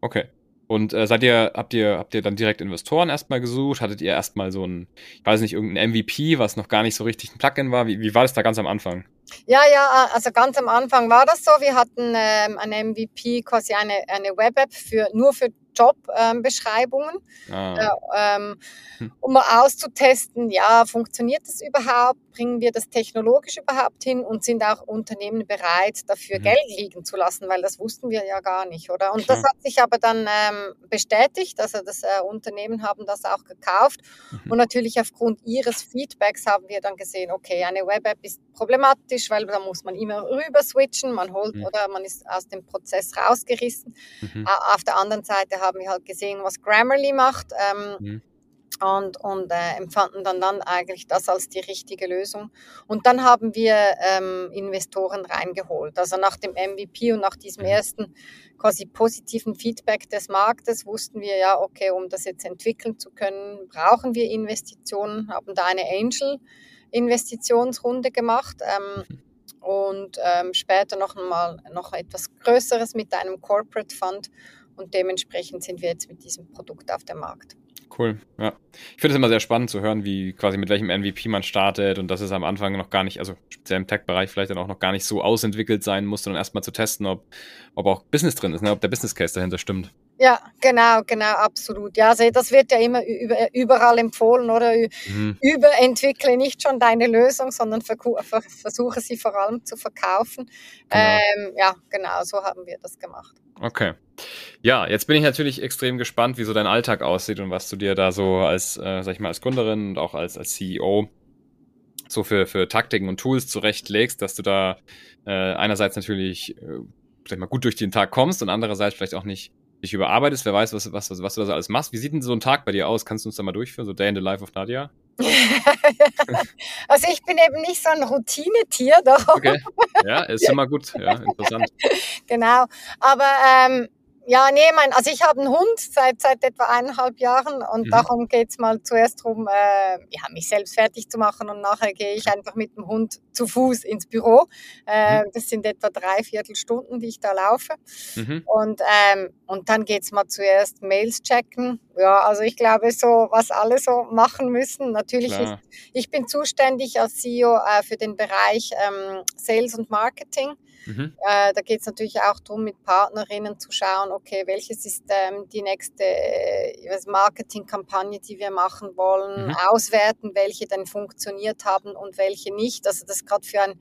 B: Okay. Und äh, seid ihr, habt ihr, habt ihr dann direkt Investoren erstmal gesucht? Hattet ihr erstmal so ein, ich weiß nicht, irgendein MVP, was noch gar nicht so richtig ein Plugin war? Wie, wie war das da ganz am Anfang?
C: Ja, ja, also ganz am Anfang war das so. Wir hatten ähm, ein MVP, quasi eine, eine Web-App für, nur für Jobbeschreibungen, ähm, ah. äh, ähm, hm. um mal auszutesten, ja, funktioniert das überhaupt? Bringen wir das technologisch überhaupt hin? Und sind auch Unternehmen bereit, dafür mhm. Geld liegen zu lassen? Weil das wussten wir ja gar nicht, oder? Und Klar. das hat sich aber dann ähm, bestätigt. Also das äh, Unternehmen haben das auch gekauft. Mhm. Und natürlich aufgrund ihres Feedbacks haben wir dann gesehen, okay, eine Web-App ist problematisch, weil da muss man immer rüber switchen, man holt mhm. oder man ist aus dem Prozess rausgerissen. Mhm. Auf der anderen Seite haben wir halt gesehen, was Grammarly macht. Ähm, mhm. Und, und äh, empfanden dann, dann eigentlich das als die richtige Lösung. Und dann haben wir ähm, Investoren reingeholt. Also nach dem MVP und nach diesem mhm. ersten quasi positiven Feedback des Marktes wussten wir ja, okay, um das jetzt entwickeln zu können, brauchen wir Investitionen, haben da eine Angel-Investitionsrunde gemacht. Ähm, und ähm, später noch mal noch etwas Größeres mit einem Corporate Fund und dementsprechend sind wir jetzt mit diesem Produkt auf dem Markt.
B: Cool, ja. Ich finde es immer sehr spannend zu hören, wie quasi mit welchem MVP man startet und dass es am Anfang noch gar nicht, also speziell im Tech-Bereich vielleicht dann auch noch gar nicht so ausentwickelt sein muss, sondern erstmal zu testen, ob, ob auch Business drin ist, ne? ob der Business Case dahinter stimmt.
C: Ja, genau, genau, absolut. Ja, also das wird ja immer überall empfohlen, oder? Mhm. Überentwickle nicht schon deine Lösung, sondern versuche sie vor allem zu verkaufen. Genau. Ähm, ja, genau, so haben wir das gemacht.
B: Okay. Ja, jetzt bin ich natürlich extrem gespannt, wie so dein Alltag aussieht und was du dir da so als, äh, sag ich mal, als Gründerin und auch als, als CEO so für, für Taktiken und Tools zurechtlegst, dass du da äh, einerseits natürlich, äh, sag ich mal, gut durch den Tag kommst und andererseits vielleicht auch nicht dich überarbeitest. Wer weiß, was, was, was du da alles machst. Wie sieht denn so ein Tag bei dir aus? Kannst du uns da mal durchführen? So Day in the Life of Nadia?
C: also ich bin eben nicht so ein Routinetier. Doch.
B: Okay. Ja, ist immer gut. Ja, interessant.
C: genau. Aber ähm, ja, nee, mein, also ich habe einen Hund seit, seit etwa eineinhalb Jahren und mhm. darum geht's mal zuerst darum, äh, ja, mich selbst fertig zu machen und nachher gehe ich einfach mit dem Hund zu Fuß ins Büro. Äh, mhm. Das sind etwa drei Viertelstunden, die ich da laufe. Mhm. Und, ähm, und dann geht's mal zuerst Mails checken. Ja, also ich glaube, so was alle so machen müssen. Natürlich ist, ich bin zuständig als CEO äh, für den Bereich ähm, Sales und Marketing. Mhm. Äh, da geht es natürlich auch darum, mit Partnerinnen zu schauen, okay, welches ist ähm, die nächste äh, Marketingkampagne, die wir machen wollen, mhm. auswerten, welche dann funktioniert haben und welche nicht. Also das ist gerade für ein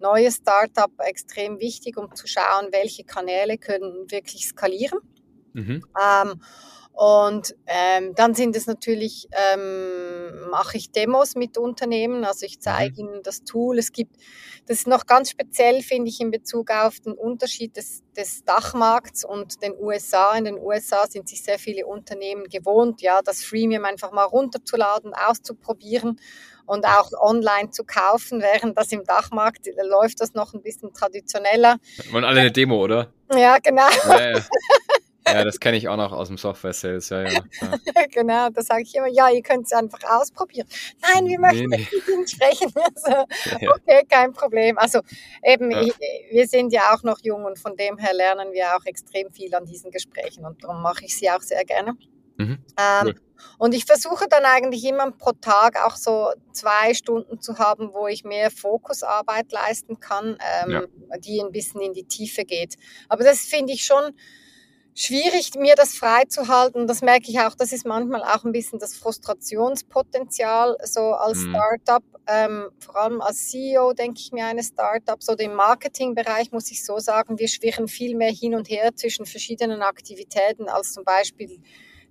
C: neues Startup extrem wichtig, um zu schauen, welche Kanäle können wirklich skalieren. Mhm. Ähm, und ähm, dann sind es natürlich, ähm, mache ich Demos mit Unternehmen, also ich zeige mhm. ihnen das Tool. Es gibt, das ist noch ganz speziell, finde ich, in Bezug auf den Unterschied des, des Dachmarkts und den USA. In den USA sind sich sehr viele Unternehmen gewohnt, ja, das Freemium einfach mal runterzuladen, auszuprobieren und auch online zu kaufen, während das im Dachmarkt läuft das noch ein bisschen traditioneller.
B: Wollen alle eine Demo, oder?
C: Ja, genau. Ja, ja.
B: Ja, das kenne ich auch noch aus dem Software-Sales, ja, ja.
C: genau, da sage ich immer, ja, ihr könnt es einfach ausprobieren. Nein, wir möchten nee, nee. mit Ihnen sprechen. Also, okay, kein Problem. Also eben, ja. ich, wir sind ja auch noch jung und von dem her lernen wir auch extrem viel an diesen Gesprächen und darum mache ich sie auch sehr gerne. Mhm, ähm, cool. Und ich versuche dann eigentlich immer pro Tag auch so zwei Stunden zu haben, wo ich mehr Fokusarbeit leisten kann, ähm, ja. die ein bisschen in die Tiefe geht. Aber das finde ich schon schwierig, mir das freizuhalten. Das merke ich auch. Das ist manchmal auch ein bisschen das Frustrationspotenzial so als
B: Mhm.
C: Startup. Ähm, vor allem als CEO denke ich mir eines Startups oder im Marketingbereich muss ich so sagen, wir schwirren viel mehr hin und her zwischen verschiedenen Aktivitäten als zum Beispiel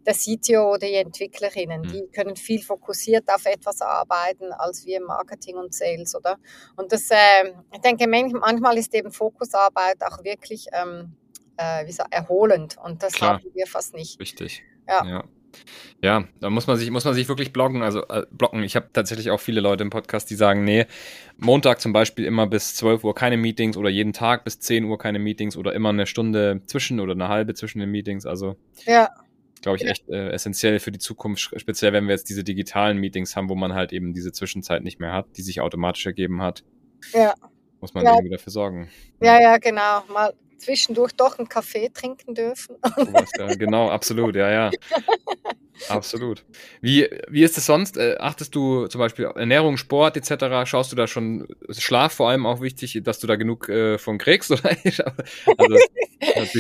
C: der CTO oder die Entwicklerinnen.
B: Mhm.
C: Die können viel fokussiert auf etwas arbeiten als wir im Marketing und Sales, oder? Und das, ähm, ich denke, man- manchmal ist eben Fokusarbeit auch wirklich ähm, äh, wie gesagt, erholend und das
B: Klar.
C: haben wir fast nicht.
B: Richtig.
C: Ja.
B: Ja. Ja, da muss man sich, muss man sich wirklich blocken, also äh, blocken. Ich habe tatsächlich auch viele Leute im Podcast, die sagen, nee, Montag zum Beispiel immer bis 12 Uhr keine Meetings oder jeden Tag bis 10 Uhr keine Meetings oder immer eine Stunde zwischen oder eine halbe zwischen den Meetings. Also
C: Ja,
B: glaube ich echt äh, essentiell für die Zukunft, speziell wenn wir jetzt diese digitalen Meetings haben, wo man halt eben diese Zwischenzeit nicht mehr hat, die sich automatisch ergeben hat.
C: Ja.
B: Muss man
C: Ja.
B: irgendwie dafür sorgen.
C: ja, ja, genau. Mal zwischendurch doch einen Kaffee trinken dürfen.
B: Ja, genau, absolut, ja, ja. Absolut. Wie, wie ist es sonst? Äh, achtest du zum Beispiel Ernährung, Sport etc.? Schaust du da schon Schlaf vor allem auch wichtig, dass du da genug äh, von kriegst? Oder? also,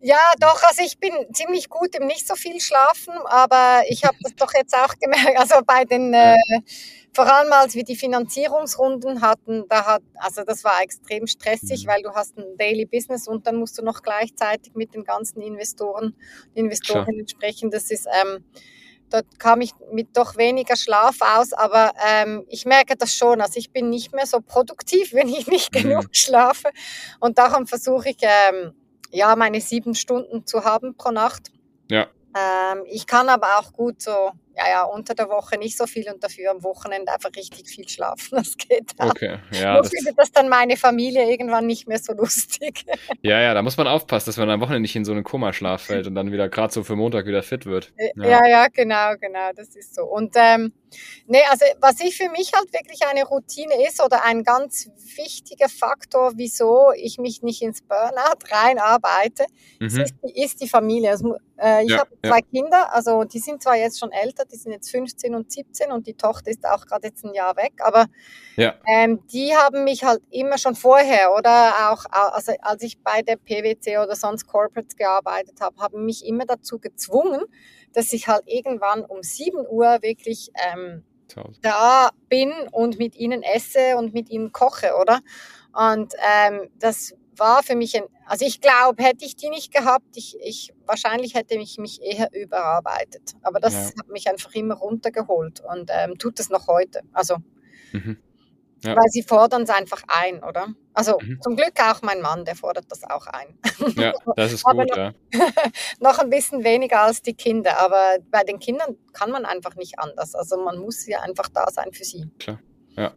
C: Ja, doch, also ich bin ziemlich gut im nicht so viel schlafen, aber ich habe das doch jetzt auch gemerkt, also bei den, äh, vor allem als wir die Finanzierungsrunden hatten, da hat, also das war extrem stressig,
B: Mhm.
C: weil du hast ein Daily Business und dann musst du noch gleichzeitig mit den ganzen Investoren, Investorinnen sprechen. Das ist, ähm, dort kam ich mit doch weniger Schlaf aus, aber ähm, ich merke das schon. Also ich bin nicht mehr so produktiv, wenn ich nicht
B: Mhm.
C: genug schlafe. Und darum versuche ich, ähm, ja, meine sieben Stunden zu haben pro Nacht.
B: Ja.
C: Ähm, ich kann aber auch gut so, ja, ja, unter der Woche nicht so viel und dafür am Wochenende einfach richtig viel schlafen. Das geht auch.
B: okay, ja,
C: Nur
B: das,
C: findet das dann meine Familie irgendwann nicht mehr so lustig.
B: ja, ja, da muss man aufpassen, dass man am Wochenende nicht in so einen Komaschlaf fällt und dann wieder gerade so für Montag wieder fit wird.
C: Ja. ja, genau, genau, das ist so. Und ähm, nee, also was ich für mich halt wirklich eine Routine ist oder ein ganz wichtiger Faktor, wieso ich mich nicht ins Burnout reinarbeite,
B: Mhm.
C: ist, die- ist die Familie. Also, äh, ich
B: Ja,
C: habe
B: ja.
C: zwei Kinder, also die sind zwar jetzt schon älter, die sind jetzt 15 und 17 und die Tochter ist auch gerade jetzt ein Jahr weg, aber
B: Ja.
C: ähm, die haben mich halt immer schon vorher oder auch, au- also als ich bei der PwC oder sonst Corporate gearbeitet habe, haben mich immer dazu gezwungen, dass ich halt irgendwann um 7 Uhr wirklich ähm, da bin und mit ihnen esse und mit ihnen koche, oder? Und ähm, das war für mich ein, also ich glaube, hätte ich die nicht gehabt, ich, ich wahrscheinlich hätte ich mich eher überarbeitet. Aber das
B: Ja.
C: hat mich einfach immer runtergeholt und ähm, tut es noch heute. Also,
B: Mhm. Ja.
C: weil sie fordern es einfach ein, oder? Also
B: Mhm.
C: zum Glück auch mein Mann, der fordert das auch ein.
B: Ja, das ist gut,
C: noch-
B: ja.
C: noch ein bisschen weniger als die Kinder, aber bei den Kindern kann man einfach nicht anders. Also man muss ja einfach da sein für sie.
B: Ja,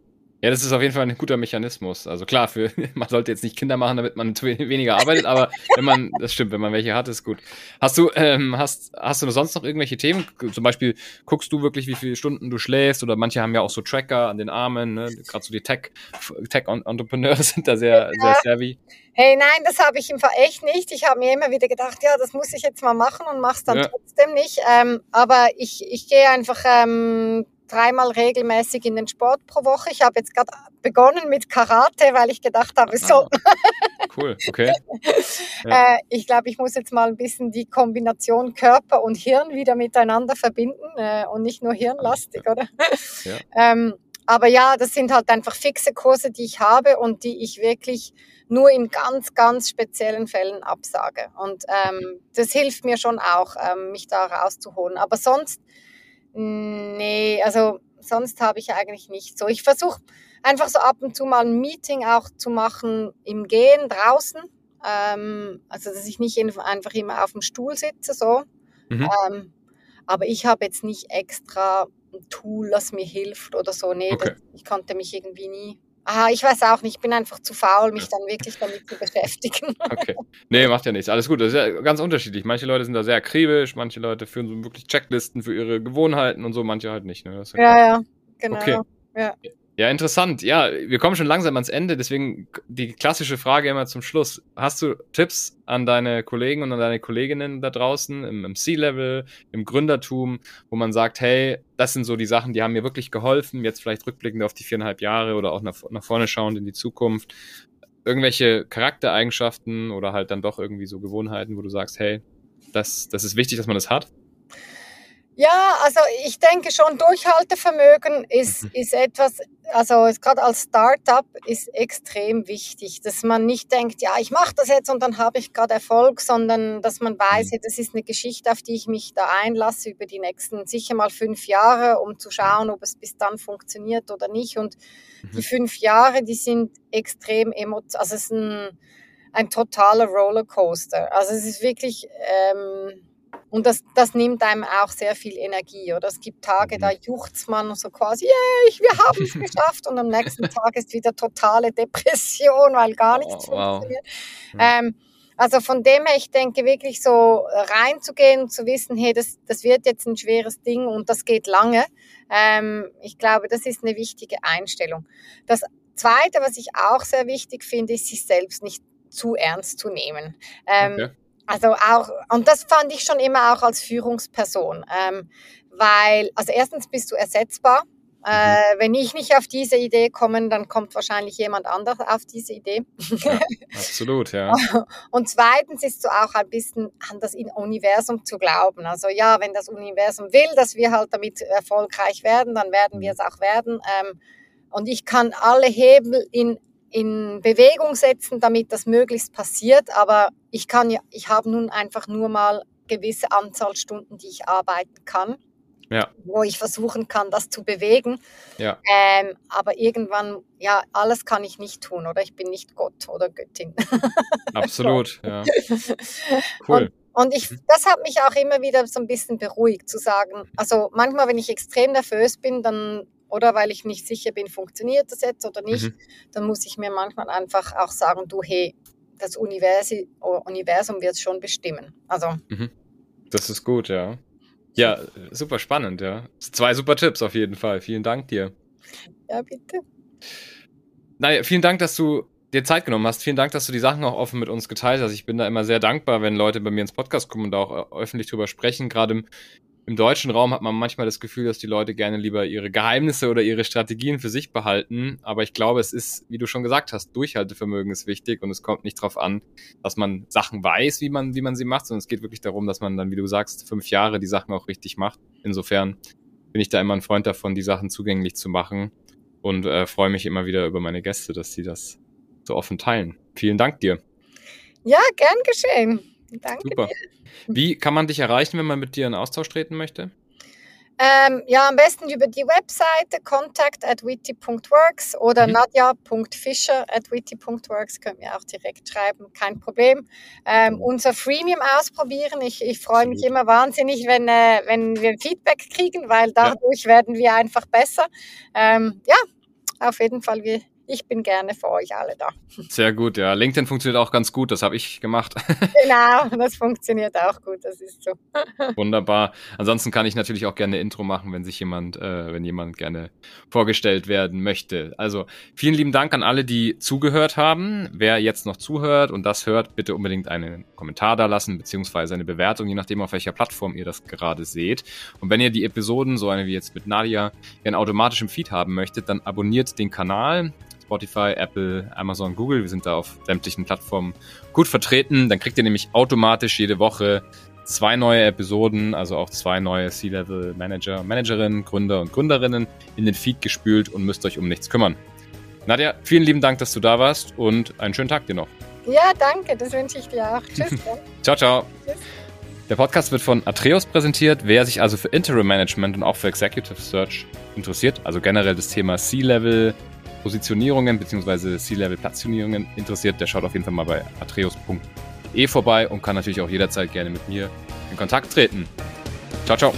B: das ist auf jeden Fall ein guter Mechanismus. Also klar, für, man sollte jetzt nicht Kinder machen, damit man we- weniger arbeitet, aber wenn man, das stimmt, wenn man welche hat, ist gut. Hast du, ähm, hast, hast du sonst noch irgendwelche Themen? Zum Beispiel guckst du wirklich, wie viele Stunden du schläfst oder manche haben ja auch so Tracker an den Armen, ne? gerade so die Tech, Tech-Entrepreneure sind da sehr, sehr savvy.
C: Hey, nein, das habe ich im Fall echt nicht. Ich habe mir immer wieder gedacht, ja, das muss ich jetzt mal machen und mache es dann
B: Ja.
C: trotzdem nicht. Ähm, aber ich, ich gehe einfach ähm, dreimal regelmäßig in den Sport pro Woche. Ich habe jetzt gerade begonnen mit Karate, weil ich gedacht habe, so,
B: Ah, cool, okay. Ja.
C: äh, ich glaube, ich muss jetzt mal ein bisschen die Kombination Körper und Hirn wieder miteinander verbinden äh, und nicht nur hirnlastig, oder?
B: Ja.
C: ähm, aber ja, das sind halt einfach fixe Kurse, die ich habe und die ich wirklich nur in ganz, ganz speziellen Fällen absage. Und ähm, das hilft mir schon auch, ähm, mich da rauszuholen. Aber sonst, nee, also sonst habe ich eigentlich nicht so. Ich versuche einfach so ab und zu mal ein Meeting auch zu machen im Gehen draußen. Ähm, also, dass ich nicht in- einfach immer auf dem Stuhl sitze, so.
B: Mhm.
C: Ähm, aber ich habe jetzt nicht extra ein Tool, das mir hilft oder so. Nee,
B: Okay.
C: das, ich konnte mich irgendwie nie. Ah, ich weiß auch nicht, ich bin einfach zu faul, mich dann wirklich damit zu beschäftigen.
B: Okay. Nee, macht ja nichts. Alles gut. Das ist ja ganz unterschiedlich. Manche Leute sind da sehr akribisch, manche Leute führen so wirklich Checklisten für ihre Gewohnheiten und so, manche halt nicht. Ne? Ja.
C: Ja, ja, genau.
B: Okay. Ja, interessant. Ja, wir kommen schon langsam ans Ende, deswegen die klassische Frage immer zum Schluss. Hast du Tipps an deine Kollegen und an deine Kolleginnen da draußen im, im C-Level, im Gründertum, wo man sagt, hey, das sind so die Sachen, die haben mir wirklich geholfen, jetzt vielleicht rückblickend auf die viereinhalb Jahre oder auch nach, nach vorne schauend in die Zukunft. Irgendwelche Charaktereigenschaften oder halt dann doch irgendwie so Gewohnheiten, wo du sagst, hey, das, das ist wichtig, dass man das hat?
C: Ja, also ich denke schon, Durchhaltevermögen ist, mhm. ist etwas, also gerade als Startup ist extrem wichtig, dass man nicht denkt, ja, ich mache das jetzt und dann habe ich gerade Erfolg, sondern dass man weiß, mhm. das ist eine Geschichte, auf die ich mich da einlasse über die nächsten sicher mal fünf Jahre, um zu schauen, ob es bis dann funktioniert oder nicht. Und mhm. die fünf Jahre, die sind extrem emotional, also es ist ein, ein totaler Rollercoaster. Also es ist wirklich... Ähm, und das, das nimmt einem auch sehr viel Energie. Oder es gibt Tage, da mhm. juchzt man so quasi, yeah, wir haben es geschafft. Und am nächsten Tag ist wieder totale Depression, weil gar nichts oh, wow. funktioniert. Ähm, also von dem her, ich denke wirklich so reinzugehen und zu wissen, hey, das, das wird jetzt ein schweres Ding und das geht lange. Ähm, ich glaube, das ist eine wichtige Einstellung. Das Zweite, was ich auch sehr wichtig finde, ist, sich selbst nicht zu ernst zu nehmen. Ähm, okay. Also auch, und das fand ich schon immer auch als Führungsperson, ähm, weil, also erstens bist du ersetzbar. Äh, mhm. wenn ich nicht auf diese Idee komme, dann kommt wahrscheinlich jemand anderes auf diese Idee.
B: Ja, absolut, ja.
C: Und zweitens ist so auch ein bisschen an das Universum zu glauben. Also ja, wenn das Universum will, dass wir halt damit erfolgreich werden, dann werden wir mhm. es auch werden. Ähm, und ich kann alle Hebel in in Bewegung setzen, damit das möglichst passiert. Aber ich kann ja, ich habe nun einfach nur mal gewisse Anzahl Stunden, die ich arbeiten kann. Ja. Wo ich versuchen kann, das zu bewegen. Ja. Ähm, aber irgendwann, ja, alles kann ich nicht tun, oder ich bin nicht Gott oder Göttin.
B: Absolut, ja.
C: Cool. Und, und ich, mhm. das hat mich auch immer wieder so ein bisschen beruhigt, zu sagen, also manchmal, wenn ich extrem nervös bin, dann oder weil ich nicht sicher bin, funktioniert das jetzt oder nicht, mhm. dann muss ich mir manchmal einfach auch sagen, du, hey, das Universum, Universum wird es schon bestimmen. Also.
B: Mhm. Das ist gut, ja. Ja, super spannend, ja. Zwei super Tipps auf jeden Fall. Vielen Dank dir.
C: Ja, bitte.
B: Naja, vielen Dank, dass du dir Zeit genommen hast. Vielen Dank, dass du die Sachen auch offen mit uns geteilt hast. Ich bin da immer sehr dankbar, wenn Leute bei mir ins Podcast kommen und da auch öffentlich drüber sprechen. Gerade im im deutschen Raum hat man manchmal das Gefühl, dass die Leute gerne lieber ihre Geheimnisse oder ihre Strategien für sich behalten. Aber ich glaube, es ist, wie du schon gesagt hast, Durchhaltevermögen ist wichtig und es kommt nicht darauf an, dass man Sachen weiß, wie man, wie man sie macht, sondern es geht wirklich darum, dass man dann, wie du sagst, fünf Jahre die Sachen auch richtig macht. Insofern bin ich da immer ein Freund davon, die Sachen zugänglich zu machen und äh, freue mich immer wieder über meine Gäste, dass sie das so offen teilen. Vielen Dank dir.
C: Ja, gern geschehen. Danke
B: Super.
C: Dir.
B: Wie kann man dich erreichen, wenn man mit dir in Austausch treten möchte?
C: Ähm, ja, am besten über die Webseite contact at witty.works oder mhm. nadja.fischer at witty.works könnt ihr auch direkt schreiben, kein Problem. Ähm, unser Freemium ausprobieren. Ich, ich freue mich immer wahnsinnig, wenn, äh, wenn wir Feedback kriegen, weil dadurch ja. werden wir einfach besser. Ähm, ja, auf jeden Fall, wir, ich bin gerne für euch alle da.
B: Sehr gut, ja. LinkedIn funktioniert auch ganz gut, das habe ich gemacht.
C: Genau, das funktioniert auch gut, das ist so.
B: Wunderbar. Ansonsten kann ich natürlich auch gerne Intro machen, wenn sich jemand, äh, wenn jemand gerne vorgestellt werden möchte. Also vielen lieben Dank an alle, die zugehört haben. Wer jetzt noch zuhört und das hört, bitte unbedingt einen Kommentar da lassen, beziehungsweise eine Bewertung, je nachdem, auf welcher Plattform ihr das gerade seht. Und wenn ihr die Episoden, so eine wie jetzt mit Nadia, in automatischem Feed haben möchtet, dann abonniert den Kanal. Spotify, Apple, Amazon, Google. Wir sind da auf sämtlichen Plattformen gut vertreten. Dann kriegt ihr nämlich automatisch jede Woche zwei neue Episoden, also auch zwei neue C-Level Manager, Managerinnen, Gründer und Gründerinnen in den Feed gespült und müsst euch um nichts kümmern. Nadja, vielen lieben Dank, dass du da warst und einen schönen Tag dir noch.
C: Ja, danke, das wünsche ich dir auch. Tschüss.
B: ciao, ciao. Tschüss. Der Podcast wird von Atreus präsentiert. Wer sich also für Interim Management und auch für Executive Search interessiert, also generell das Thema C-Level, Positionierungen bzw. C-Level-Platzierungen interessiert, der schaut auf jeden Fall mal bei atreus.de vorbei und kann natürlich auch jederzeit gerne mit mir in Kontakt treten. Ciao, ciao.